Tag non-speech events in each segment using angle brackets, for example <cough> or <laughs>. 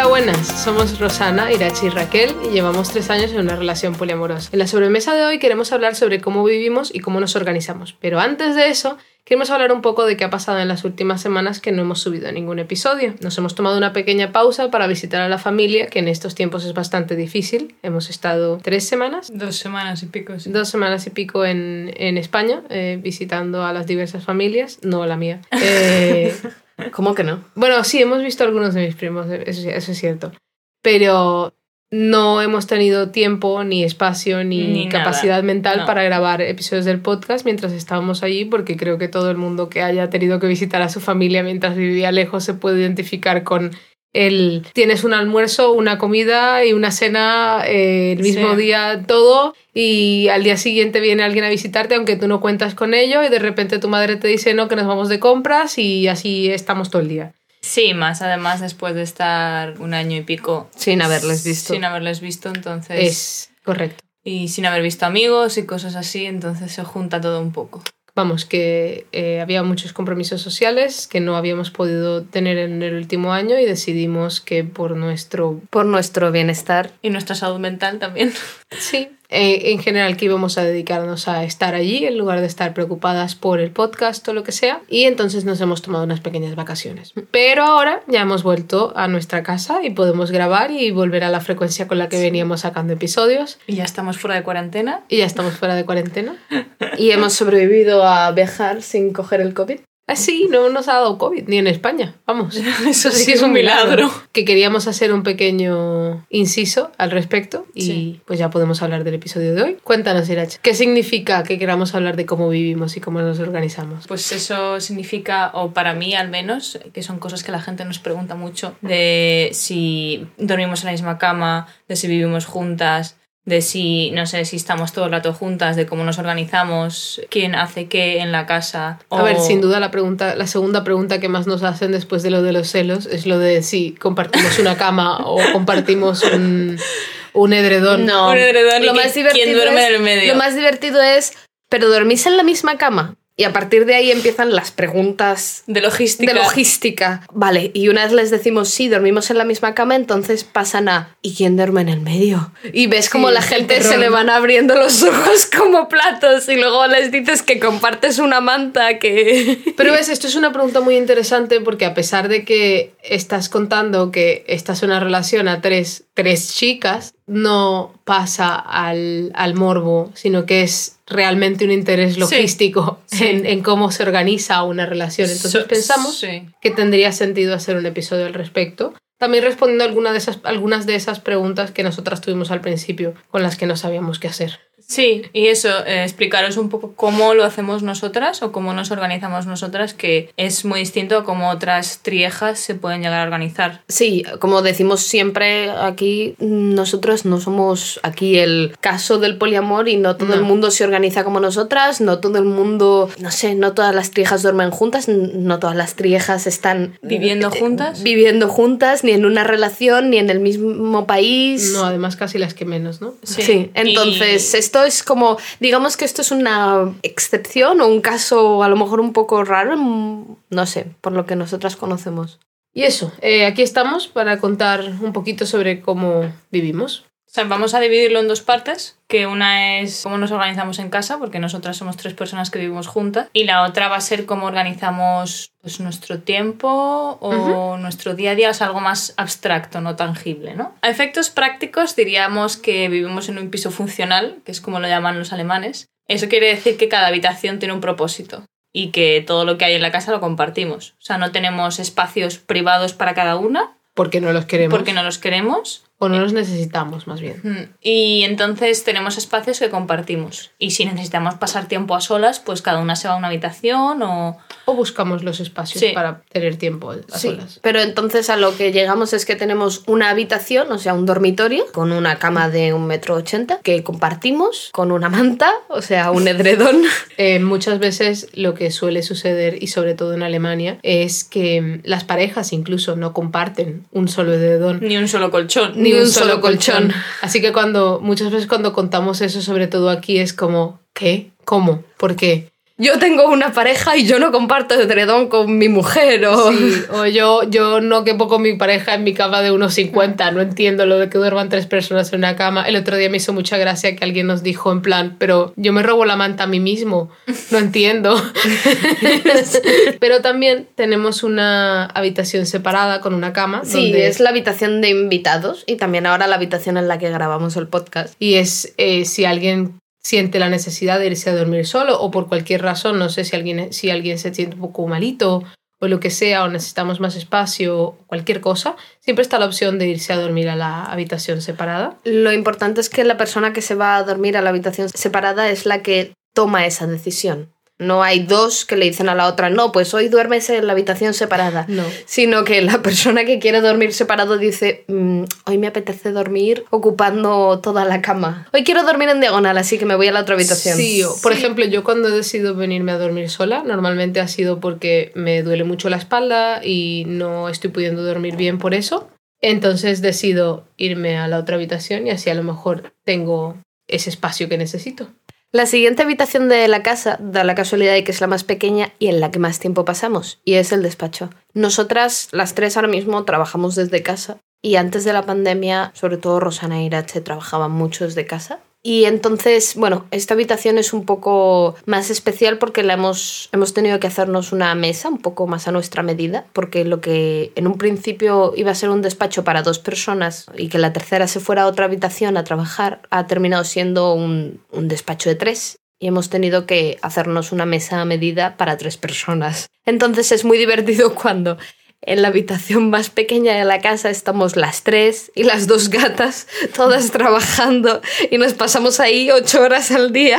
Hola, buenas. Somos Rosana, Irachi y Raquel y llevamos tres años en una relación poliamorosa. En la sobremesa de hoy queremos hablar sobre cómo vivimos y cómo nos organizamos. Pero antes de eso, queremos hablar un poco de qué ha pasado en las últimas semanas que no hemos subido ningún episodio. Nos hemos tomado una pequeña pausa para visitar a la familia, que en estos tiempos es bastante difícil. Hemos estado tres semanas. Dos semanas y pico, sí. Dos semanas y pico en, en España, eh, visitando a las diversas familias, no la mía. <laughs> Eh, ¿Cómo que no? bueno, sí, hemos visto algunos de mis primos, eso, es cierto. Pero no hemos tenido tiempo, ni espacio, ni, Ni nada. capacidad mental No. para grabar episodios del podcast mientras estábamos allí, porque creo que todo el mundo que haya tenido que visitar a su familia mientras vivía lejos se puede identificar con el tienes un almuerzo, una comida y una cena eh, el mismo Sí. día, todo, y al día siguiente viene alguien a visitarte aunque tú no cuentas con ello y de repente tu madre te dice no, que nos vamos de compras y así estamos todo el día. Sí, más además después de estar un año y pico Sin haberles visto. sin haberles visto, entonces... Es correcto. Y sin haber visto amigos y cosas así, entonces se junta todo un poco. Vamos, que eh, había muchos compromisos sociales que no habíamos podido tener en el último año y decidimos que por nuestro... Por nuestro bienestar. Y nuestra salud mental también. Sí, eh, en general que íbamos a dedicarnos a estar allí en lugar de estar preocupadas por el podcast o lo que sea. Y entonces nos hemos tomado unas pequeñas vacaciones. Pero ahora ya hemos vuelto a nuestra casa y podemos grabar y volver a la frecuencia con la que veníamos sacando episodios. Y ya estamos fuera de cuarentena. Y ya estamos fuera de cuarentena. <laughs> Y hemos sobrevivido a viajar sin coger el COVID. Así no nos ha dado COVID, ni en España. Vamos. <laughs> Eso sí que es un milagro. Que queríamos hacer un pequeño inciso al respecto y Sí. pues ya podemos hablar del episodio de hoy. Cuéntanos, Irache, ¿qué significa que queramos hablar de cómo vivimos y cómo nos organizamos? Pues eso significa, o para mí al menos, que son cosas que la gente nos pregunta mucho, de si dormimos en la misma cama, de si vivimos juntas, de si, no sé, si estamos todo el rato juntas, de cómo nos organizamos, quién hace qué en la casa. A ver, sin duda la pregunta, la segunda pregunta que más nos hacen después de lo de los celos es lo de si compartimos una cama o compartimos un, un edredón. No, Un edredón y lo más divertido ¿quién duerme es, en el medio? Lo más divertido es, pero dormís en la misma cama. Y a partir de ahí empiezan las preguntas De logística. de logística. Vale, y una vez les decimos sí, dormimos en la misma cama, entonces pasan a ¿y quién duerme en el medio? Y ves como Sí, la el gente se le van abriendo los <laughs> ojos como platos y luego les dices que compartes una manta que... <laughs> Pero ves, esto es una pregunta muy interesante porque a pesar de que estás contando que esta es una relación a tres, tres chicas, no pasa al, al morbo, sino que es realmente un interés logístico sí. En, en cómo se organiza una relación. Entonces So- pensamos sí. que tendría sentido hacer un episodio al respecto. También respondiendo a alguna de esas, algunas de esas preguntas que nosotras tuvimos al principio con las que no sabíamos qué hacer. Sí, y eso, eh, explicaros un poco cómo lo hacemos nosotras o cómo nos organizamos nosotras, que es muy distinto a cómo otras triejas se pueden llegar a organizar. Sí, como decimos siempre aquí, nosotros no somos aquí el caso del poliamor y no todo No. el mundo se organiza como nosotras, no todo el mundo, no sé, no todas las triejas duermen juntas, no todas las triejas están ¿Viviendo eh, juntas? Viviendo juntas, ni en una relación, ni en el mismo país. No, además casi las que menos, ¿no? Sí, entonces Y- esto es como, digamos que esto es una excepción o un caso a lo mejor un poco raro, no sé, por lo que nosotras conocemos. Y eso, eh, aquí estamos para contar un poquito sobre cómo vivimos. O sea, vamos a dividirlo en dos partes, que una es cómo nos organizamos en casa, porque nosotras somos tres personas que vivimos juntas, y la otra va a ser cómo organizamos pues, nuestro tiempo o nuestro día a día, o sea, algo más abstracto, no tangible, ¿no? A efectos prácticos diríamos que vivimos en un piso funcional, que es como lo llaman los alemanes. Eso quiere decir que cada habitación tiene un propósito y que todo lo que hay en la casa lo compartimos. O sea, no tenemos espacios privados para cada una, Porque no los queremos. porque no los queremos. O no los necesitamos, más bien. Y entonces tenemos espacios que compartimos. Y si necesitamos pasar tiempo a solas, pues cada una se va a una habitación o... O buscamos los espacios Sí. para tener tiempo a Sí, solas. pero entonces a lo que llegamos es que tenemos una habitación, o sea, un dormitorio, con una cama de un metro ochenta, que compartimos con una manta, o sea, un edredón. <laughs> Eh, muchas veces lo que suele suceder, y sobre todo en Alemania, es que las parejas incluso no comparten un solo edredón. Ni un solo colchón. ni un solo colchón. Así que cuando muchas veces cuando contamos eso, sobre todo aquí, es como, ¿qué? ¿Cómo? ¿Por qué? Yo tengo una pareja y yo no comparto edredón con mi mujer o... Sí, o yo, yo no quepo con mi pareja en mi cama de unos 50, no entiendo lo de que duerman tres personas en una cama. El otro día me hizo mucha gracia que alguien nos dijo en plan, pero yo me robo la manta a mí mismo, no entiendo. <laughs> pero también tenemos una habitación separada con una cama. Sí, donde- es la habitación de invitados y también ahora la habitación en la que grabamos el podcast. Y es eh, si alguien siente la necesidad de irse a dormir solo o por cualquier razón, no sé si alguien, si alguien se siente un poco malito o lo que sea, o necesitamos más espacio, cualquier cosa, siempre está la opción de irse a dormir a la habitación separada. Lo importante es que la persona que se va a dormir a la habitación separada es la que toma esa decisión. No hay dos que le dicen a la otra, no, pues hoy duermes en la habitación separada. No. Sino que la persona que quiere dormir separado dice, "Mm, hoy me apetece dormir ocupando toda la cama. Hoy quiero dormir en diagonal, así que me voy a la otra habitación. Sí, por ejemplo, yo cuando he decidido venirme a dormir sola, normalmente ha sido porque me duele mucho la espalda y no estoy pudiendo dormir bien por eso. Entonces decido irme a la otra habitación y así a lo mejor tengo ese espacio que necesito. La siguiente habitación de la casa da la casualidad de que es la más pequeña y en la que más tiempo pasamos, y es el despacho. Nosotras, las tres ahora mismo, trabajamos desde casa, y antes de la pandemia, sobre todo Rosana y Irache trabajaban mucho desde casa. Y entonces, bueno, esta habitación es un poco más especial porque la hemos, hemos tenido que hacernos una mesa un poco más a nuestra medida, porque lo que en un principio iba a ser un despacho para dos personas y que la tercera se fuera a otra habitación a trabajar, ha terminado siendo un, un despacho de tres. Y hemos tenido que hacernos una mesa a medida para tres personas. Entonces es muy divertido <laughs> cuando en la habitación más pequeña de la casa estamos las tres y las dos gatas, todas trabajando y nos pasamos ahí ocho horas al día.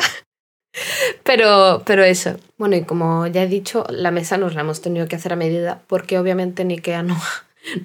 Pero, pero eso. Bueno, y como ya he dicho, la mesa nos la hemos tenido que hacer a medida porque obviamente en Ikea no,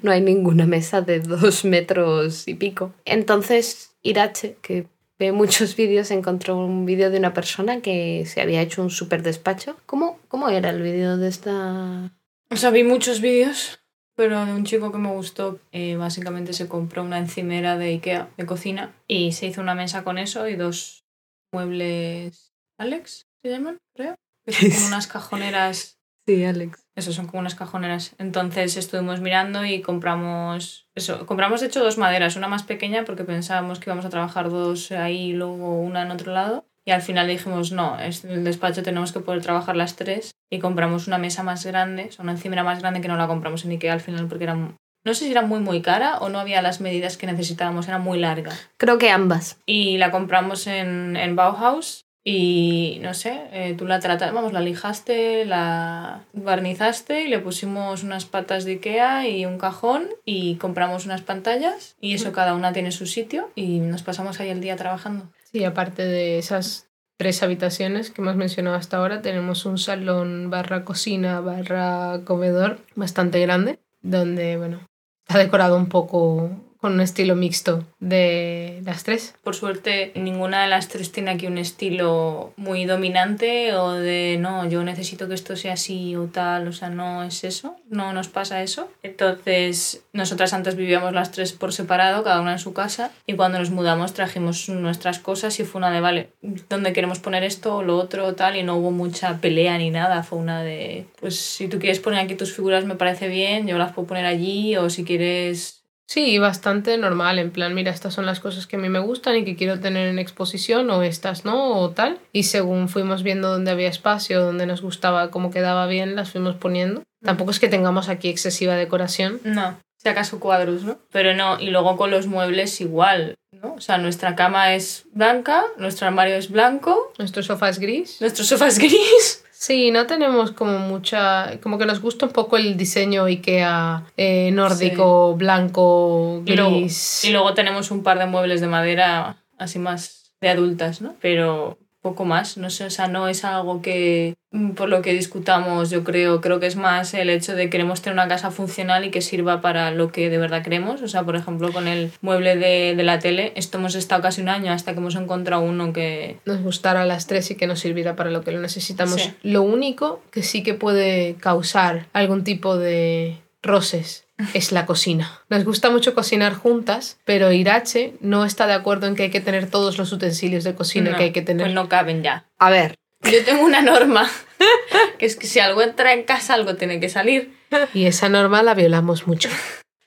no hay ninguna mesa de dos metros y pico. Entonces, Irache, que ve muchos vídeos, encontró un vídeo de una persona que se había hecho un super despacho. ¿Cómo, cómo era el vídeo de esta...? O sea, vi muchos vídeos, pero de un chico que me gustó, eh, básicamente se compró una encimera de Ikea de cocina y se hizo una mesa con eso y dos muebles Alex, ¿se llaman? Creo. Que son como unas cajoneras. <laughs> Sí, Alex. Eso, son como unas cajoneras. Entonces estuvimos mirando y compramos. Eso, compramos de hecho dos maderas, una más pequeña porque pensábamos que íbamos a trabajar dos ahí y luego una en otro lado. Y al final dijimos, no, en el despacho tenemos que poder trabajar las tres. Y compramos una mesa más grande, o sea, una encimera más grande que no la compramos en Ikea al final porque era. No sé si era muy, muy cara o no había las medidas que necesitábamos, era muy larga. Creo que ambas. Y la compramos en, en Bauhaus. Y no sé, eh, tú la trataste, vamos, la lijaste, la barnizaste y le pusimos unas patas de Ikea y un cajón y compramos unas pantallas y eso cada una tiene su sitio y nos pasamos ahí el día trabajando. Sí, aparte de esas tres habitaciones que hemos mencionado hasta ahora, tenemos un salón barra cocina barra comedor bastante grande, donde, bueno, está decorado un poco con un estilo mixto de las tres. Por suerte, ninguna de las tres tiene aquí un estilo muy dominante o de no, yo necesito que esto sea así o tal, o sea, no es eso, no nos pasa eso. Entonces, nosotras antes vivíamos las tres por separado, cada una en su casa, y cuando nos mudamos trajimos nuestras cosas y fue una de, vale, ¿dónde queremos poner esto o lo otro o tal? Y no hubo mucha pelea ni nada, fue una de, pues si tú quieres poner aquí tus figuras me parece bien, yo las puedo poner allí, o si quieres Sí, bastante normal, en plan, mira, estas son las cosas que a mí me gustan y que quiero tener en exposición, o estas no, o tal. Y según fuimos viendo dónde había espacio, dónde nos gustaba, cómo quedaba bien, las fuimos poniendo. Tampoco es que tengamos aquí excesiva decoración. No, si acaso cuadros, ¿no? Pero no, y luego con los muebles igual, ¿no? O sea, nuestra cama es blanca, nuestro armario es blanco, Nuestro sofá es gris. nuestro sofá es gris. Sí, no tenemos como mucha. Como que nos gusta un poco el diseño IKEA eh, nórdico, blanco, Y luego, gris. y luego tenemos un par de muebles de madera así más de adultas, ¿no? Pero poco más, no sé, o sea, no es algo que mm, por lo que discutamos, yo creo, creo que es más el hecho de queremos tener una casa funcional y que sirva para lo que de verdad queremos, o sea, por ejemplo, con el mueble de, de la tele, esto hemos estado casi un año hasta que hemos encontrado uno que... Nos gustara a las tres y que nos sirviera para lo que lo necesitamos. Sí. Lo único que sí que puede causar algún tipo de roces es la cocina. Nos gusta mucho cocinar juntas, pero Irache no está de acuerdo en que hay que tener todos los utensilios de cocina no, que hay que tener. Pues no caben ya. A ver, Yo tengo una norma, <laughs> que es que si algo entra en casa, algo tiene que salir. Y esa norma la violamos mucho.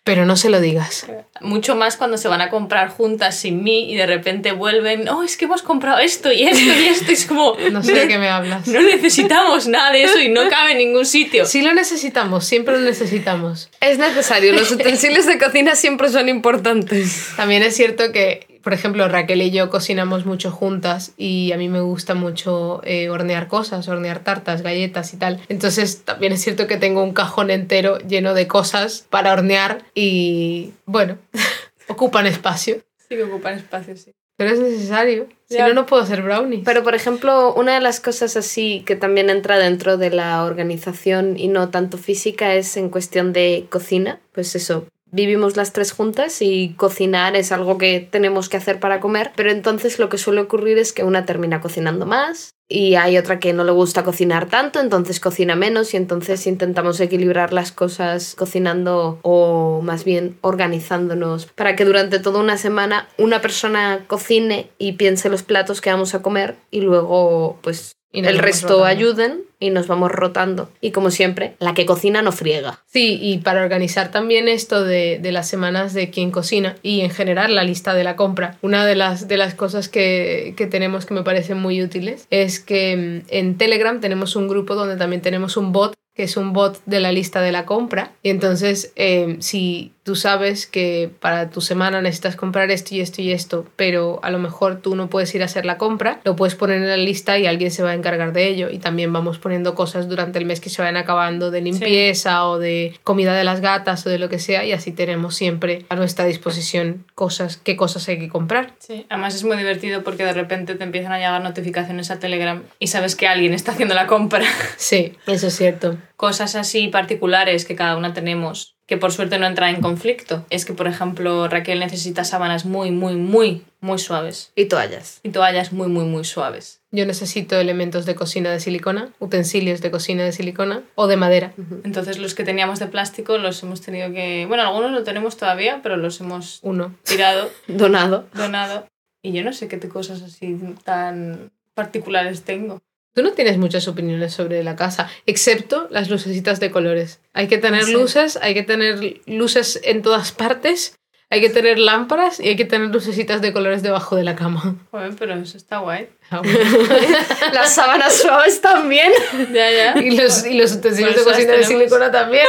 Pero no se lo digas. Mucho más cuando se van a comprar juntas sin mí y de repente vuelven, oh, es que hemos comprado esto y esto y esto. Es como, <laughs> No sé de qué me hablas. no necesitamos nada de eso y no cabe en ningún sitio. Sí lo necesitamos, siempre lo necesitamos. es necesario. Los utensilios de cocina siempre son importantes. También es cierto que, por ejemplo, Raquel y yo cocinamos mucho juntas y a mí me gusta mucho eh, hornear cosas, hornear tartas, galletas y tal. Entonces también es cierto que tengo un cajón entero lleno de cosas para hornear y, bueno, <laughs> ocupan espacio. Sí que ocupan espacio, sí. Pero es necesario. Si Ya. no, no puedo hacer brownies. Pero, por ejemplo, una de las cosas así que también entra dentro de la organización y no tanto física es en cuestión de cocina. Pues eso, vivimos las tres juntas y cocinar es algo que tenemos que hacer para comer, pero entonces lo que suele ocurrir es que una termina cocinando más y hay otra que no le gusta cocinar tanto, entonces cocina menos y entonces intentamos equilibrar las cosas cocinando o más bien organizándonos para que durante toda una semana una persona cocine y piense los platos que vamos a comer y luego pues Y el resto rotando. ayuden y nos vamos rotando. Y como siempre, la que cocina no friega. Sí, y para organizar también esto de, de las semanas de quién cocina y en general la lista de la compra, una de las, de las cosas que, que tenemos que me parecen muy útiles es que mm, en Telegram tenemos un grupo donde también tenemos un bot que es un bot de la lista de la compra. Y entonces, eh, si tú sabes que para tu semana necesitas comprar esto y esto y esto, pero a lo mejor tú no puedes ir a hacer la compra, lo puedes poner en la lista y alguien se va a encargar de ello. Y también vamos poniendo cosas durante el mes que se vayan acabando de limpieza o de comida de las gatas o de lo que sea. Y así tenemos siempre a nuestra disposición cosas, qué cosas hay que comprar. Sí, además es muy divertido porque de repente te empiezan a llegar notificaciones a Telegram y sabes que alguien está haciendo la compra. Sí, eso es cierto. Cosas así particulares que cada una tenemos que por suerte no entran en conflicto. Es que, por ejemplo, Raquel necesita sábanas muy, muy, muy, muy suaves. Y toallas. Y toallas muy, muy, muy suaves. Yo necesito elementos de cocina de silicona, utensilios de cocina de silicona o de madera. Entonces los que teníamos de plástico los hemos tenido que... Bueno, algunos lo tenemos todavía, pero los hemos Uno. tirado, <laughs> Donado. donado. Y yo no sé qué cosas así tan particulares tengo. Tú no tienes muchas opiniones sobre la casa, excepto las lucecitas de colores. Hay que tener Sí. luces, hay que tener luces en todas partes, hay que tener lámparas y hay que tener lucecitas de colores debajo de la cama. Joder, pero eso está guay. Ah, bueno. <laughs> Las sábanas suaves también. Ya, ya. <laughs> y, los, y los utensilios de cocina de silicona también.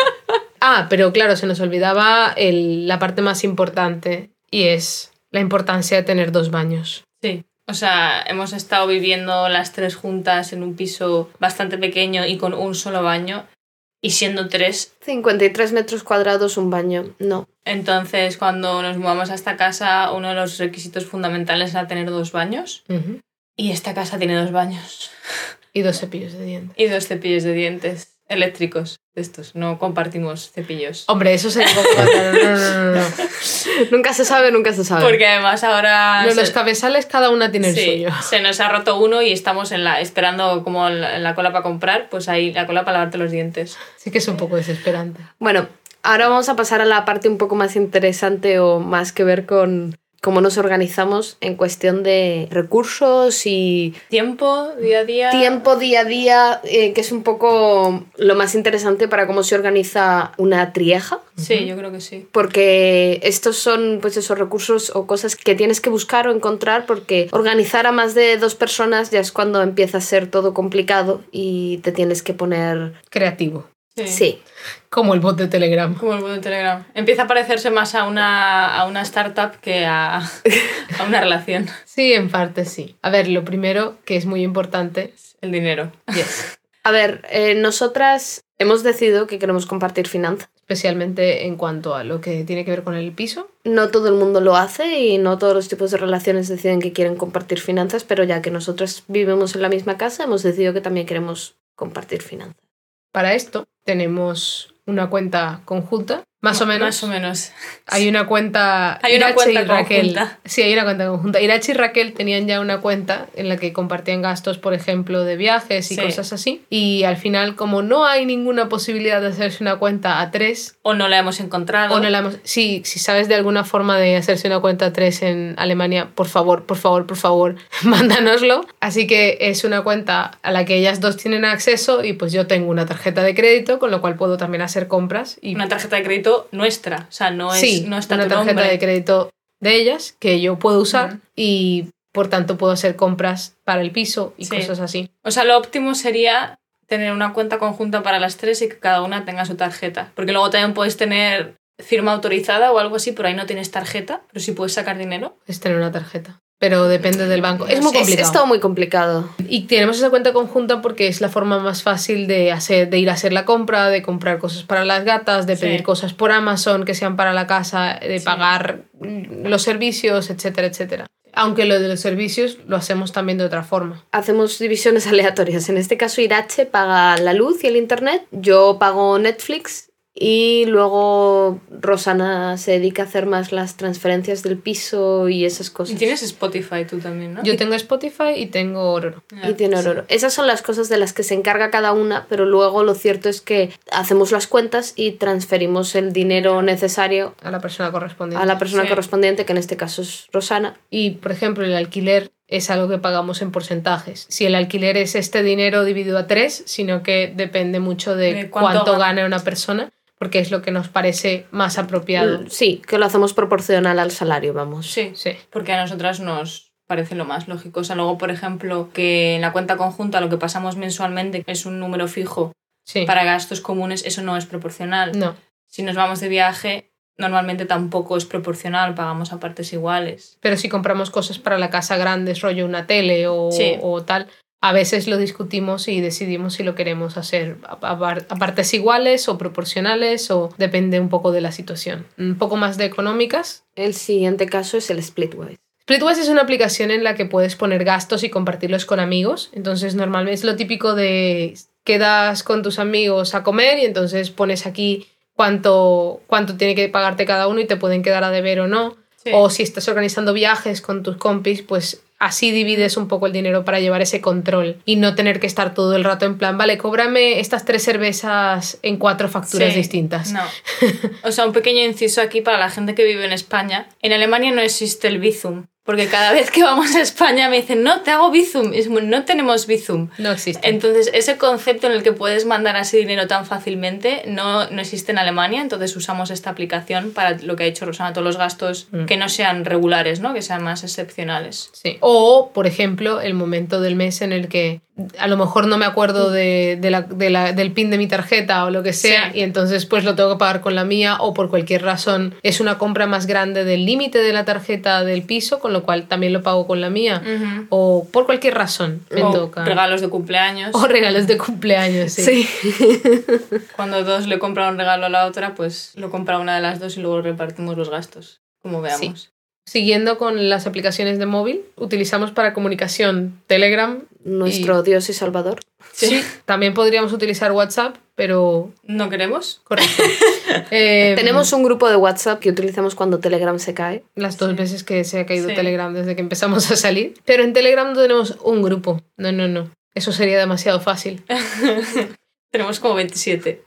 Ah, pero claro, se nos olvidaba el- la parte más importante y es la importancia de tener dos baños. Sí. O sea, hemos estado viviendo las tres juntas en un piso bastante pequeño y con un solo baño. Y siendo tres, 53 metros cuadrados, un baño. No. entonces cuando nos mudamos a esta casa, uno de los requisitos fundamentales era tener dos baños. Y esta casa tiene dos baños. Y dos cepillos de dientes. Y dos cepillos de dientes eléctricos. Estos, no compartimos cepillos. Hombre, eso sería. <laughs> No, no, no, no. Nunca se sabe, nunca se sabe. Porque además ahora... No, se- los cabezales cada una tiene el suyo. se nos ha roto uno y estamos en la, esperando como la, la cola para comprar, pues ahí la cola para lavarte los dientes. Sí que es un poco desesperante. Bueno, ahora vamos a pasar a la parte un poco más interesante o más que ver con cómo nos organizamos en cuestión de recursos y Tiempo, día a día. tiempo día a día, eh, que es un poco lo más interesante para cómo se organiza una trieja. Sí, yo creo que sí. Porque estos son pues esos recursos o cosas que tienes que buscar o encontrar porque organizar a más de dos personas ya es cuando empieza a ser todo complicado y te tienes que poner... Creativo. Sí. Sí. Como el bot de Telegram. Como el bot de Telegram. Empieza a parecerse más a una, a una startup que a, <laughs> a una relación. Sí, en parte sí. A ver, lo primero que es muy importante. El dinero. Yes. <laughs> A ver, eh, nosotras hemos decidido que queremos compartir finanzas. Especialmente en cuanto a lo que tiene que ver con el piso. No todo el mundo lo hace y no todos los tipos de relaciones deciden que quieren compartir finanzas, pero ya que nosotras vivimos en la misma casa, hemos decidido que también queremos compartir finanzas. Para esto tenemos una cuenta conjunta, más o menos. Más o menos. Hay una cuenta. Hay una Irache cuenta y Raquel. conjunta. Sí, hay una cuenta conjunta. Irache y Raquel tenían ya una cuenta en la que compartían gastos, por ejemplo, de viajes y Sí. cosas así. Y al final, como no hay ninguna posibilidad de hacerse una cuenta a tres, O no la hemos encontrado. o no la hemos- sí, si sabes de alguna forma de hacerse una cuenta a tres en Alemania, por favor, por favor, por favor, <laughs> mándanoslo. Así que es una cuenta a la que ellas dos tienen acceso y pues yo tengo una tarjeta de crédito, con lo cual puedo también hacer compras y Una tarjeta de crédito nuestra. O sea, no, es, sí, no está una tu tarjeta nombre. de crédito de ellas que yo puedo usar y por tanto puedo hacer compras para el piso y Sí. cosas así. O sea, lo óptimo sería tener una cuenta conjunta para las tres y que cada una tenga su tarjeta. Porque luego también puedes tener firma autorizada o algo así, pero ahí no tienes tarjeta, pero sí puedes sacar dinero. Es tener una tarjeta. Pero depende del banco. Es muy Es, complicado. es todo muy complicado. Y tenemos esa cuenta conjunta porque es la forma más fácil de, hacer, de ir a hacer la compra, de comprar cosas para las gatas, de Sí. pedir cosas por Amazon que sean para la casa, de Sí. pagar los servicios, etcétera, etcétera. Aunque lo de los servicios lo hacemos también de otra forma. Hacemos divisiones <laughs> aleatorias. En este caso, Irache paga la luz y el internet. Yo pago Netflix. Y luego Rosana se dedica a hacer más las transferencias del piso y esas Y cosas. tienes Spotify tú también, ¿no? Yo tengo Spotify y tengo Ororo. Ya. Y tiene Ororo. Esas son las cosas de las que se encarga cada una, pero luego lo cierto es que hacemos las cuentas y transferimos el dinero necesario A la persona correspondiente. a la persona Sí. correspondiente, que en este caso es Rosana. Y, por ejemplo, el alquiler es algo que pagamos en porcentajes. Si el alquiler es este dinero dividido a tres, sino que depende mucho de, De cuánto, cuánto gana una persona, porque es lo que nos parece más apropiado. Sí, que lo hacemos proporcional al salario, vamos. Sí, Sí. porque a nosotras nos parece lo más lógico. O sea, luego, por ejemplo, que en la cuenta conjunta lo que pasamos mensualmente es un número fijo Sí. para gastos comunes, eso no es proporcional. No. Si nos vamos de viaje, normalmente tampoco es proporcional, pagamos a partes iguales. Pero si compramos cosas para la casa grandes, rollo una tele o, Sí. o tal, a veces lo discutimos y decidimos si lo queremos hacer a, a par- a partes iguales o proporcionales o depende un poco de la situación. Un poco más de económicas. El siguiente caso es el Splitwise. Splitwise es una aplicación en la que puedes poner gastos y compartirlos con amigos. Entonces, normalmente es lo típico de quedas con tus amigos a comer y entonces pones aquí cuánto, cuánto tiene que pagarte cada uno y te pueden quedar a deber o no. Sí. O si estás organizando viajes con tus compis, pues así divides un poco el dinero para llevar ese control y no tener que estar todo el rato en plan, vale, cóbrame estas tres cervezas en cuatro facturas Sí. distintas. No. <laughs> O sea, un pequeño inciso aquí para la gente que vive en España. En Alemania no existe el Bizum. Porque cada vez que vamos a España me dicen, no, te hago Bizum. Y no tenemos Bizum. No existe. Entonces, ese concepto en el que puedes mandar así dinero tan fácilmente no, no existe en Alemania, entonces usamos esta aplicación para lo que ha dicho Rosana, todos los gastos Mm. que no sean regulares, ¿no? que sean más excepcionales. Sí. O, por ejemplo, el momento del mes en el que a lo mejor no me acuerdo de, de la- de la- del pin de mi tarjeta o lo que sea Sí. y entonces pues lo tengo que pagar con la mía o por cualquier razón es una compra más grande del límite de la tarjeta del piso, con lo cual también lo pago con la mía. O por cualquier razón me O toca. regalos de cumpleaños. O regalos de cumpleaños, sí. Sí. <laughs> Cuando dos le compran un regalo a la otra, pues lo compra una de las dos y luego repartimos los gastos, como veamos. Siguiendo con las aplicaciones de móvil, utilizamos para comunicación Telegram. Nuestro Dios y Salvador. Sí. También podríamos utilizar WhatsApp, pero ¿No queremos? correcto. <laughs> Eh, Tenemos un grupo de WhatsApp que utilizamos cuando Telegram se cae. las dos veces que se ha caído Sí. Telegram desde que empezamos a salir. Pero en Telegram no tenemos un grupo. No, no, no. Eso sería demasiado fácil. <laughs> Tenemos como 27.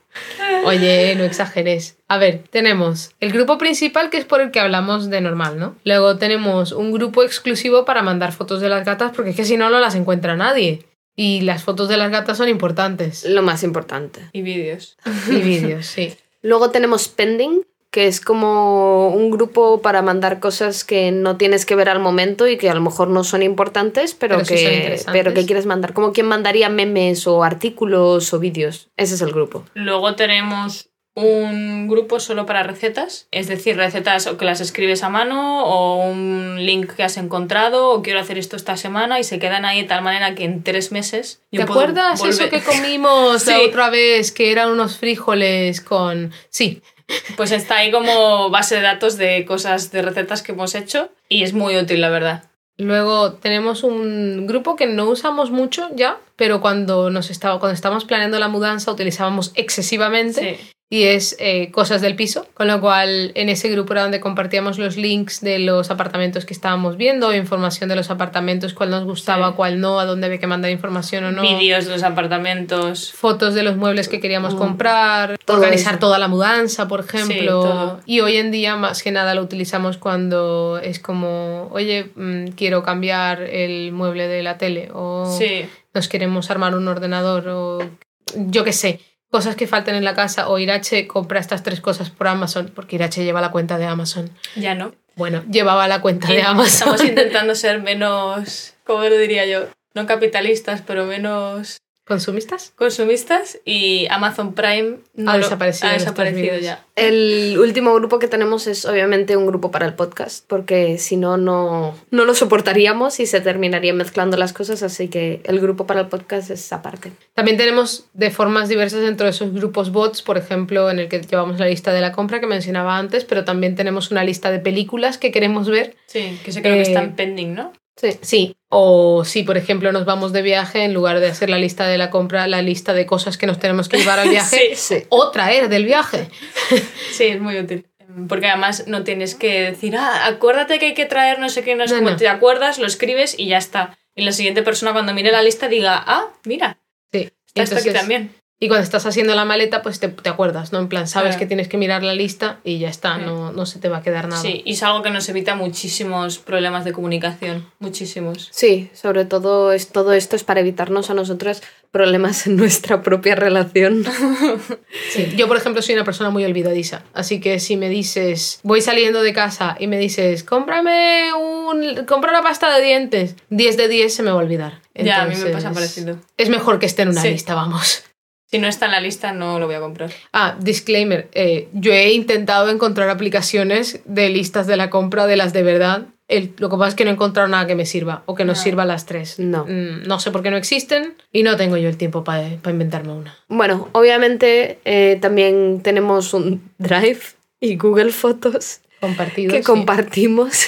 Oye, no exageres. A ver, tenemos el grupo principal que es por el que hablamos de normal, ¿no? Luego tenemos un grupo exclusivo para mandar fotos de las gatas porque es que si no, no las encuentra nadie. Y las fotos de las gatas son importantes. Lo más importante. Y vídeos. Y vídeos, sí. Luego tenemos Pending, que es como un grupo para mandar cosas que no tienes que ver al momento y que a lo mejor no son importantes, pero, que, pero que quieres mandar. Como quien mandaría memes o artículos o vídeos. Ese es el grupo. Luego tenemos un grupo solo para recetas, es decir, recetas o que las escribes a mano o un link que has encontrado o quiero hacer esto esta semana y se quedan ahí de tal manera que en tres meses... ¿Te puedo acuerdas eso que <laughs> comimos la otra vez, que eran unos frijoles con... Sí, Pues está ahí como base de datos de cosas, de recetas que hemos hecho y es muy útil, la verdad. Luego tenemos un grupo que no usamos mucho ya, pero cuando nos estaba, cuando estábamos planeando la mudanza utilizábamos excesivamente Sí. Y es eh, cosas del piso, con lo cual en ese grupo era donde compartíamos los links de los apartamentos que estábamos viendo, información de los apartamentos, cuál nos gustaba, Sí. cuál no, a dónde había que mandar información o no. Vídeos de los apartamentos. fotos de los muebles que queríamos Mm. comprar, Todo organizar eso. toda la mudanza, por ejemplo. Y hoy en día más que nada lo utilizamos cuando es como, oye, mm, quiero cambiar el mueble de la tele o Sí. nos queremos armar un ordenador o yo qué sé. Cosas que faltan en la casa o Irache compra estas tres cosas por Amazon, porque Irache lleva la cuenta de Amazon. Ya no. Bueno, llevaba la cuenta de Y Amazon. Estamos <laughs> intentando ser menos, ¿cómo lo diría yo? No capitalistas, pero menos ¿Consumistas? consumistas y Amazon Prime no Ha desaparecido ha desaparecido ya. El último grupo que tenemos es obviamente un grupo para el podcast, porque si no, no no lo soportaríamos y se terminarían mezclando las cosas, así que el grupo para el podcast es aparte. También tenemos de formas diversas dentro de esos grupos bots, por ejemplo, en el que llevamos la lista de la compra que mencionaba antes, pero también tenemos una lista de películas que queremos ver. Sí, que sé creo que Eh, están pending, ¿no? Sí. Sí, o si por ejemplo nos vamos de viaje, en lugar de hacer la lista de la compra, la lista de cosas que nos tenemos que llevar al <laughs> viaje Sí. Sí. o traer del viaje. Sí, es muy útil. Porque además no tienes que decir, ah, acuérdate que hay que traer no sé qué, no sé No. Te acuerdas, lo escribes y ya está. Y la siguiente persona cuando mire la lista diga, ah, mira, Sí. está esto aquí Entonces, también. Y cuando estás haciendo la maleta, pues te, te acuerdas, ¿no? En plan, sabes Claro. que tienes que mirar la lista y ya está, Sí. no, no se te va a quedar nada. Sí, y es algo que nos evita muchísimos problemas de comunicación. Muchísimos. Sí, sobre todo es, todo esto es para evitarnos a nosotras problemas en nuestra propia relación. <laughs> Sí. Yo, por ejemplo, soy una persona muy olvidadiza. Así que si me dices, voy saliendo de casa y me dices, cómprame un. compra una pasta de dientes, 10 de 10 se me va a olvidar. Ya, a mí me pasa parecido. Es mejor que esté en una Sí. lista, vamos. Si no está en la lista, no lo voy a comprar. Ah, disclaimer. eh, yo he intentado encontrar aplicaciones de listas de la compra de las de verdad. El- lo que pasa es que no he encontrado nada que me sirva o que nos No. sirva a las tres. No. Mm, no sé por qué no existen y no tengo yo el tiempo para inventarme una. Bueno, obviamente eh, también tenemos un Drive y Google Fotos Compartido. que sí. compartimos.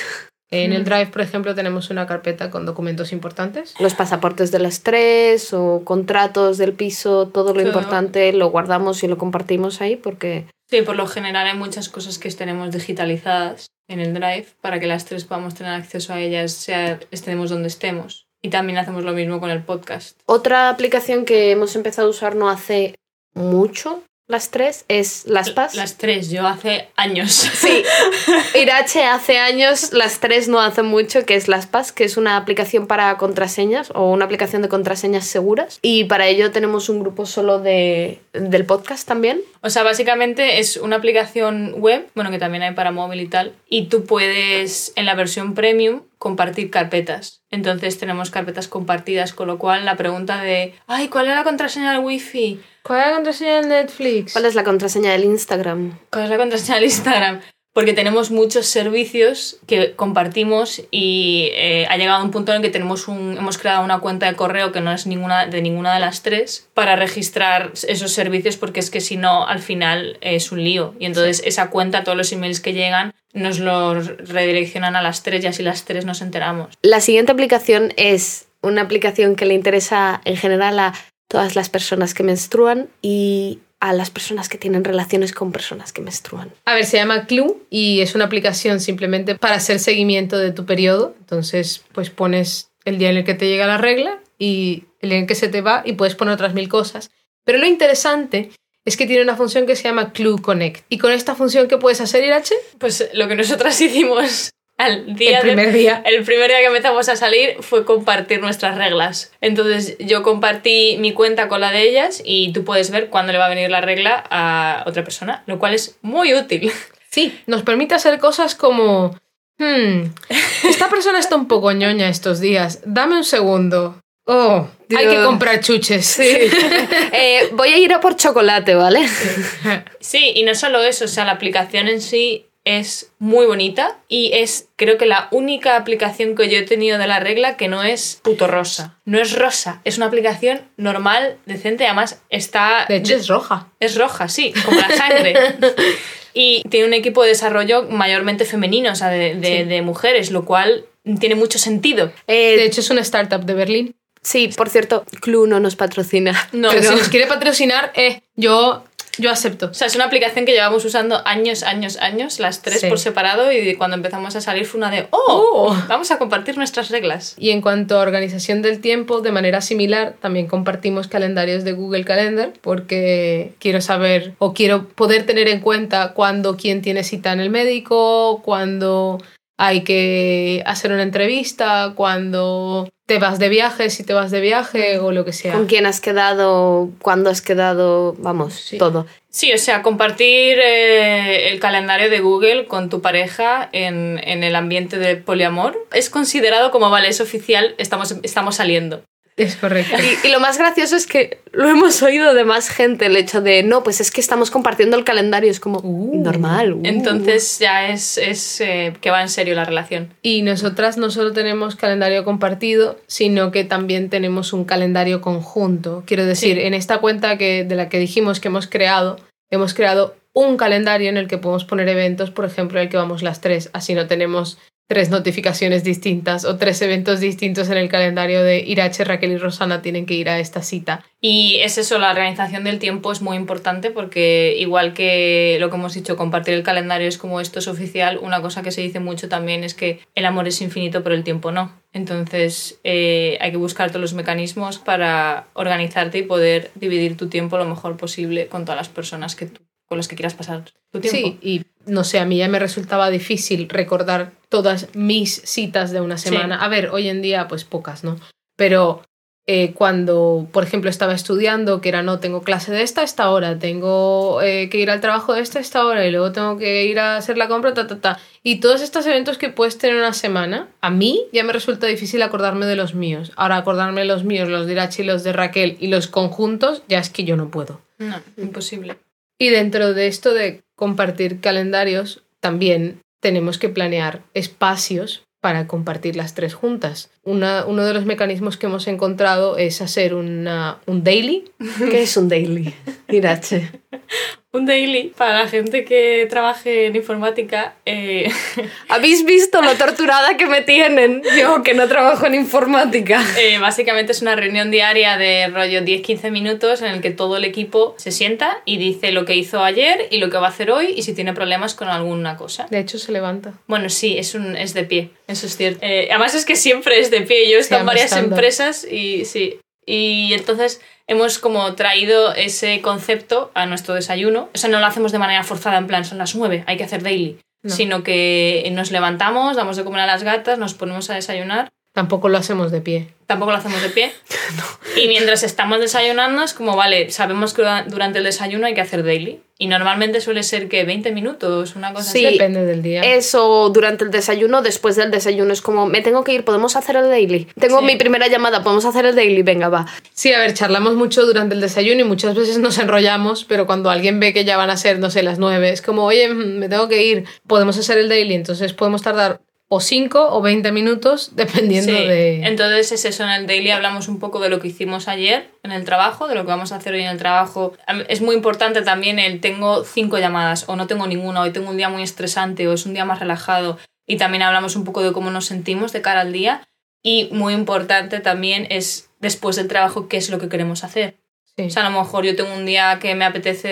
En el Drive, por ejemplo, tenemos una carpeta con documentos importantes. Los pasaportes de las tres o contratos del piso, todo lo Todo. importante lo guardamos y lo compartimos ahí porque Sí, por lo general hay muchas cosas que tenemos digitalizadas en el Drive para que las tres podamos tener acceso a ellas, sea estemos donde estemos. Y también hacemos lo mismo con el podcast. Otra aplicación que hemos empezado a usar no hace mucho, las tres, es LastPass. Las tres, yo hace años. Sí, <laughs> Irache hace años, las tres no hace mucho, que es LastPass, que es una aplicación para contraseñas o una aplicación de contraseñas seguras. Y para ello tenemos un grupo solo de, del podcast también. O sea, básicamente es una aplicación web, bueno, que también hay para móvil y tal, y tú puedes, en la versión premium, compartir carpetas. Entonces tenemos carpetas compartidas, con lo cual la pregunta de, ay, ¿cuál es la contraseña del wifi? ¿Cuál es la contraseña de Netflix? ¿Cuál es la contraseña del Instagram? ¿Cuál es la contraseña del Instagram? Porque tenemos muchos servicios que compartimos y eh, ha llegado un punto en el que tenemos un, hemos creado una cuenta de correo que no es ninguna de ninguna de las tres para registrar esos servicios porque es que si no al final es un lío y entonces esa cuenta todos los emails que llegan nos los redireccionan a las tres y así las tres nos enteramos. La siguiente aplicación es una aplicación que le interesa en general a todas las personas que menstruan y a las personas que tienen relaciones con personas que menstruan. A ver, se llama Clue y es una aplicación simplemente para hacer seguimiento de tu periodo. Entonces, pues pones el día en el que te llega la regla y el día en el que se te va y puedes poner otras mil cosas. Pero lo interesante es que tiene una función que se llama Clue Connect. Y con esta función, ¿qué puedes hacer, Irache? Pues lo que nosotras <laughs> hicimos al día el de- primer día. El primer día que empezamos a salir fue compartir nuestras reglas. Entonces yo compartí mi cuenta con la de ellas y tú puedes ver cuándo le va a venir la regla a otra persona, lo cual es muy útil. <laughs> Sí, nos permite hacer cosas como... Hmm, esta <laughs> persona está un poco ñoña estos días. Dame un segundo. Oh, Hay que comprar chuches. <laughs> Eh, voy a ir a por chocolate, ¿vale? Sí, y no solo eso, o sea, la aplicación en sí es muy bonita y es creo que la única aplicación que yo he tenido de la regla que no es puto rosa. No es rosa, es una aplicación normal, decente, además está... De hecho, es roja. Es roja, sí, como la sangre. <laughs> y tiene un equipo de desarrollo mayormente femenino, o sea, de, de- de mujeres, lo cual tiene mucho sentido. Eh, De hecho, es una startup de Berlín. sí, por cierto, Clue no nos patrocina. No, Pero pero- si nos quiere patrocinar, eh, yo, yo acepto. O sea, es una aplicación que llevamos usando años, años, años, las tres Sí. por separado y cuando empezamos a salir fue una de, oh, Oh. vamos a compartir nuestras reglas. Y en cuanto a organización del tiempo, de manera similar, también compartimos calendarios de Google Calendar porque quiero saber o quiero poder tener en cuenta cuándo quién tiene cita en el médico, cuándo hay que hacer una entrevista, cuándo te vas de viaje, si te vas de viaje o lo que sea. ¿Con quién has quedado? ¿Cuándo has quedado? Vamos, Sí. todo. Sí, o sea, compartir eh, el calendario de Google con tu pareja en, en el ambiente de poliamor es considerado como, vale, es oficial, estamos, estamos saliendo. Es correcto. Y, y lo más gracioso es que lo hemos oído de más gente, el hecho de, no, pues es que estamos compartiendo el calendario, es como Uh. normal. uh". Entonces ya es, es eh, que va en serio la relación. Y nosotras no solo tenemos calendario compartido, sino que también tenemos un calendario conjunto. Quiero decir, Sí. en esta cuenta que, de la que dijimos que hemos creado, hemos creado un calendario en el que podemos poner eventos, por ejemplo, el que vamos las tres. Así no tenemos tres notificaciones distintas o tres eventos distintos en el calendario de Irache, Raquel y Rosana tienen que ir a esta cita. Y es eso, la organización del tiempo es muy importante porque igual que lo que hemos dicho, compartir el calendario es como esto es oficial, una cosa que se dice mucho también es que el amor es infinito pero el tiempo no. Entonces eh, hay que buscar todos los mecanismos para organizarte y poder dividir tu tiempo lo mejor posible con todas las personas que tú- con las que quieras pasar tu tiempo. Sí, y no sé, a mí ya me resultaba difícil recordar todas mis citas de una Sí. semana. A ver, hoy en día pues pocas, ¿no? Pero eh, cuando, por ejemplo, estaba estudiando, que era, no, tengo clase de esta a esta hora, tengo eh, que ir al trabajo de esta a esta hora y luego tengo que ir a hacer la compra, ta, ta, ta. Y todos estos eventos que puedes tener una semana, a mí ya me resulta difícil acordarme de los míos. Ahora acordarme de los míos, los de Irachi, los de Raquel y los conjuntos, ya es que yo no puedo. No, imposible. Y dentro de esto de compartir calendarios, también tenemos que planear espacios para compartir las tres juntas. Una- uno de los mecanismos que hemos encontrado es hacer una, un daily. <laughs> ¿Qué es un daily? Irache. <laughs> Un daily para la gente que trabaje en informática. eh, <laughs> ¿Habéis visto lo torturada que me tienen? Yo que no trabajo en informática. <laughs> Eh, básicamente es una reunión diaria de rollo 10-15 minutos en el que todo el equipo se sienta y dice lo que hizo ayer y lo que va a hacer hoy y si tiene problemas con alguna cosa. De hecho, se levanta. Bueno, sí, es, un, es de pie, eso es cierto. Eh, además es que siempre es de pie, yo he estado en varias empresas y sí. Y entonces hemos como traído ese concepto a nuestro desayuno. O sea, no lo hacemos de manera forzada, en plan, son las 9, hay que hacer daily. No. Sino que nos levantamos, damos de comer a las gatas, nos ponemos a desayunar Tampoco lo hacemos de pie. Tampoco lo hacemos de pie. <laughs> Y mientras estamos desayunando es como, vale, sabemos que dura- durante el desayuno hay que hacer daily. Y normalmente suele ser que 20 minutos, una cosa Sí. así. Depende del día. Eso durante el desayuno, después del desayuno es como, me tengo que ir, podemos hacer el daily. Tengo Sí. mi primera llamada, podemos hacer el daily, venga, va. Sí, a ver, charlamos mucho durante el desayuno y muchas veces nos enrollamos, pero cuando alguien ve que ya van a ser, no sé, las nueve, es como, oye, mm, me tengo que ir, podemos hacer el daily, entonces podemos tardar o 5 o 20 minutos dependiendo Sí. de... Entonces es eso, en el daily hablamos un poco de lo que hicimos ayer en el trabajo, de lo que vamos a hacer hoy en el trabajo. Es muy importante también el tengo cinco llamadas o no tengo ninguna, hoy tengo un día muy estresante o es un día más relajado. Y también hablamos un poco de cómo nos sentimos de cara al día. Y muy importante también es después del trabajo qué es lo que queremos hacer. Sí. O sea, a lo mejor yo tengo un día que me apetece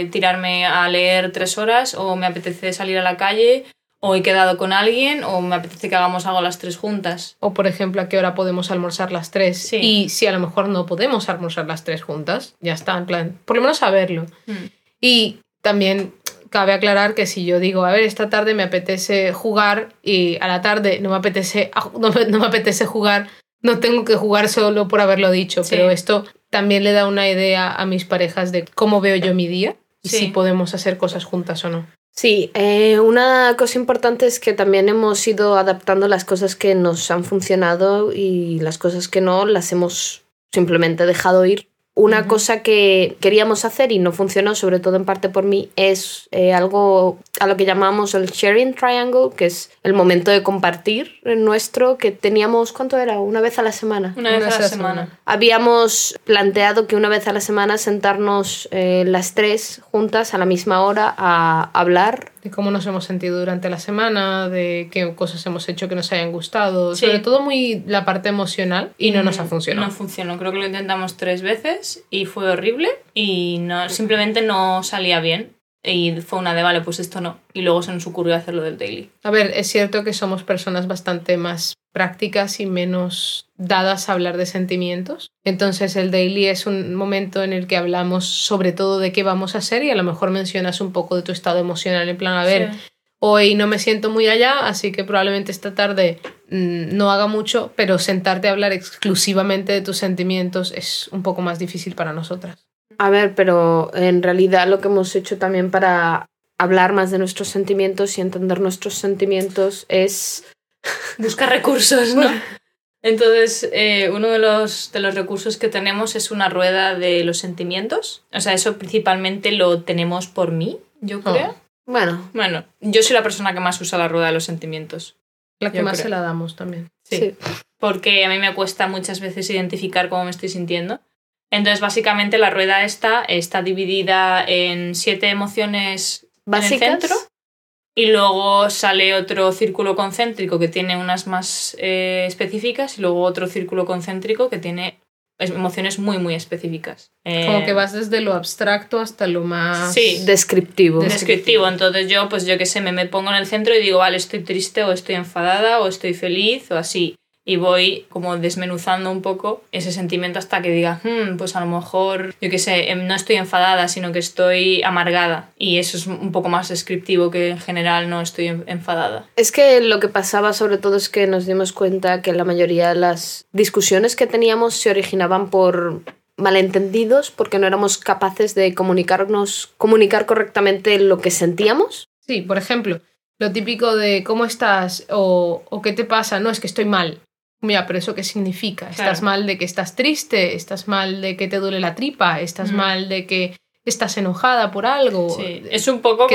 eh, tirarme a leer tres horas o me apetece salir a la calle o he quedado con alguien o me apetece que hagamos algo las tres juntas. O por ejemplo, a qué hora podemos almorzar las tres. Sí. Y si a lo mejor no podemos almorzar las tres juntas, ya está, en plan, por lo menos saberlo. Mm. Y también cabe aclarar que si yo digo, a ver, esta tarde me apetece jugar y a la tarde no me apetece, <laughs> no me, no me apetece jugar, no tengo que jugar solo por haberlo dicho, Sí. pero esto también le da una idea a mis parejas de cómo veo yo mi día y Sí. si podemos hacer cosas juntas o no. Sí, eh, una cosa importante es que también hemos ido adaptando las cosas que nos han funcionado y las cosas que no las hemos simplemente dejado ir. Una cosa que queríamos hacer y no funcionó, sobre todo en parte por mí, es eh, algo a lo que llamamos el sharing triangle, que es el momento de compartir nuestro que teníamos, ¿cuánto era? Una vez a la semana. Una vez a la semana. Habíamos planteado que una vez a la semana sentarnos eh, las tres juntas a la misma hora a hablar. De cómo nos hemos sentido durante la semana, de qué cosas hemos hecho que nos hayan gustado. Sí. Sobre todo muy la parte emocional y no nos ha Mm, funcionado. No funcionó. Creo que lo intentamos tres veces y fue horrible y no, simplemente no salía bien. Y fue una de, vale, pues esto no. Y luego se nos ocurrió hacerlo del daily. A ver, es cierto que somos personas bastante más prácticas y menos dadas a hablar de sentimientos. Entonces el daily es un momento en el que hablamos sobre todo de qué vamos a hacer y a lo mejor mencionas un poco de tu estado emocional en plan, a ver, Sí. hoy no me siento muy allá, así que probablemente esta tarde mm, no haga mucho, pero sentarte a hablar exclusivamente de tus sentimientos es un poco más difícil para nosotras. A ver, pero en realidad lo que hemos hecho también para hablar más de nuestros sentimientos y entender nuestros sentimientos es... Busca recursos, ¿no? Entonces, eh, uno de los, de los recursos que tenemos es una rueda de los sentimientos. O sea, eso principalmente lo tenemos por mí, yo Oh. creo. Bueno, Bueno, yo soy la persona que más usa la rueda de los sentimientos. La que más creo. se la damos también. Sí. sí. Porque a mí me cuesta muchas veces identificar cómo me estoy sintiendo. Entonces, básicamente, la rueda esta está dividida en siete emociones Básicas. en el centro. Y luego sale otro círculo concéntrico que tiene unas más eh, específicas y luego otro círculo concéntrico que tiene es- emociones muy, muy específicas. Eh, Como que vas desde lo abstracto hasta lo más... Sí. Descriptivo. descriptivo. Entonces yo, pues yo qué sé, me, me pongo en el centro y digo, vale, estoy triste o estoy enfadada o estoy feliz o así. Y voy como desmenuzando un poco ese sentimiento hasta que diga, "Hmm, pues a lo mejor, yo qué sé, em, no estoy enfadada, sino que estoy amargada. Y eso es un poco más descriptivo que en general no estoy en- enfadada. Es que lo que pasaba sobre todo es que nos dimos cuenta que la mayoría de las discusiones que teníamos se originaban por malentendidos, porque no éramos capaces de comunicarnos, comunicar correctamente lo que sentíamos. Sí, por ejemplo, lo típico de cómo estás o, o qué te pasa, no es que estoy mal. Mira, pero eso qué significa? ¿Estás mal de que estás triste? ¿Estás mal de que te duele la tripa? ¿Estás Mm. mal de que estás enojada por algo? Sí, es un poco ¿Qué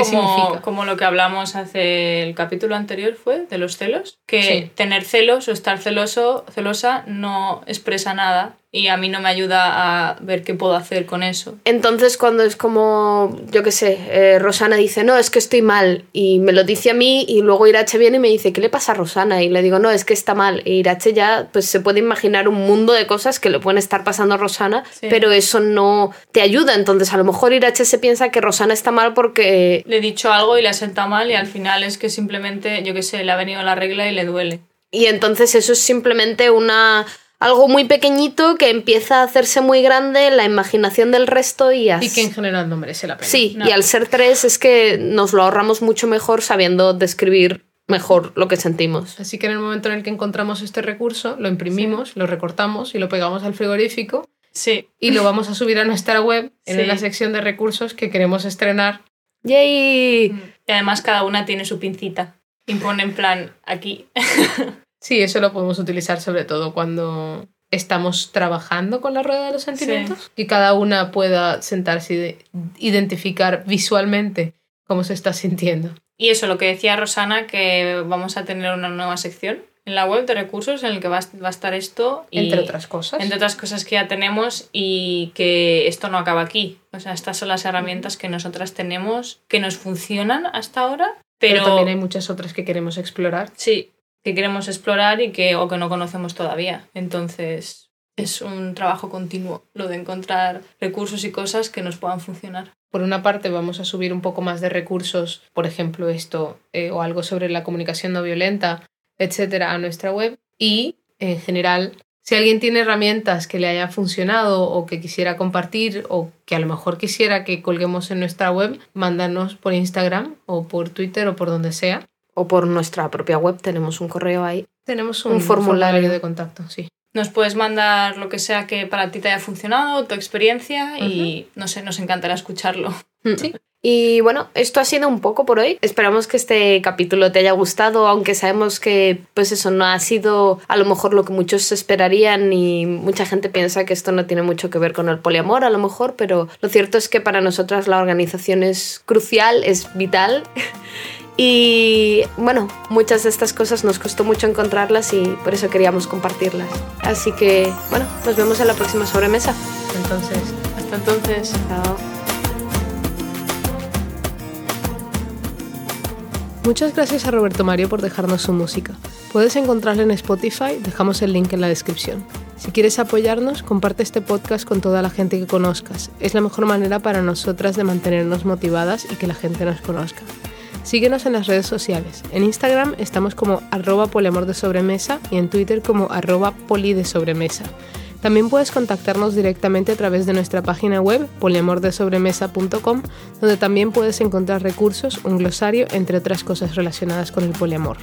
como, lo que hablamos hace el capítulo anterior, fue de los celos, que Sí. tener celos o estar celoso, celosa no expresa nada y a mí no me ayuda a ver qué puedo hacer con eso. Entonces cuando es como, yo qué sé, eh, Rosana dice, no, es que estoy mal, y me lo dice a mí, y luego Irache viene y me dice, ¿qué le pasa a Rosana? Y le digo, no, es que está mal. E Irache ya pues se puede imaginar un mundo de cosas que le pueden estar pasando a Rosana, Sí. pero eso no te ayuda. Entonces a lo mejor Irache se piensa que Rosana está mal porque... Le he dicho algo y le ha sentado mal y al final es que simplemente, yo qué sé, le ha venido la regla y le duele. Y entonces eso es simplemente una... Algo muy pequeñito que empieza a hacerse muy grande en la imaginación del resto y así. Y que en general no merece la pena. Sí, No. y al ser tres es que nos lo ahorramos mucho mejor sabiendo describir mejor lo que sentimos. Así que en el momento en el que encontramos este recurso, lo imprimimos, lo recortamos y lo pegamos al frigorífico Sí. y lo vamos a subir a nuestra web en Sí. una sección de recursos que queremos estrenar. ¡Yay! Y además cada una tiene su pincita. Y pone en plan aquí. <laughs> Sí, eso lo podemos utilizar sobre todo cuando estamos trabajando con la rueda de los sentimientos. Que cada una pueda sentarse y de- identificar visualmente cómo se está sintiendo. Y eso, lo que decía Rosana, que vamos a tener una nueva sección en la web de recursos en el que va a, va a estar esto. y- Entre otras cosas. Entre otras cosas que ya tenemos y que esto no acaba aquí. O sea, estas son las herramientas que nosotras tenemos que nos funcionan hasta ahora, pero... pero, también hay muchas otras que queremos explorar. sí, que queremos explorar y que, o que no conocemos todavía. Entonces, es un trabajo continuo lo de encontrar recursos y cosas que nos puedan funcionar. Por una parte vamos a subir un poco más de recursos, por ejemplo esto, eh, o algo sobre la comunicación no violenta, etcétera, a nuestra web. Y en general, si alguien tiene herramientas que le haya funcionado o que quisiera compartir o que a lo mejor quisiera que colguemos en nuestra web, mándanos por Instagram o por Twitter o por donde sea. O por nuestra propia web tenemos un correo ahí. Tenemos un, Un formulario. de contacto, sí. Nos puedes mandar lo que sea que para ti te haya funcionado, tu experiencia y no sé, nos encantará escucharlo. Sí. Y bueno, esto ha sido un poco por hoy. Esperamos que este capítulo te haya gustado, aunque sabemos que pues eso no ha sido a lo mejor lo que muchos esperarían y mucha gente piensa que esto no tiene mucho que ver con el poliamor a lo mejor, pero lo cierto es que para nosotras la organización es crucial, es vital. <laughs> Y bueno, muchas de estas cosas nos costó mucho encontrarlas y por eso queríamos compartirlas. Así que bueno, nos vemos en la próxima sobremesa. Entonces, Hasta entonces. Chao. Muchas gracias a Roberto Mario por dejarnos su música. Puedes encontrarla en Spotify, dejamos el link en la descripción. Si quieres apoyarnos, comparte este podcast con toda la gente que conozcas. Es la mejor manera para nosotras de mantenernos motivadas y que la gente nos conozca. Síguenos en las redes sociales. En Instagram estamos como arroba poliamor de sobremesa y en Twitter como arroba poli de sobremesa. También puedes contactarnos directamente a través de nuestra página web poliamordesobremesa.com, donde también puedes encontrar recursos, un glosario, entre otras cosas relacionadas con el poliamor.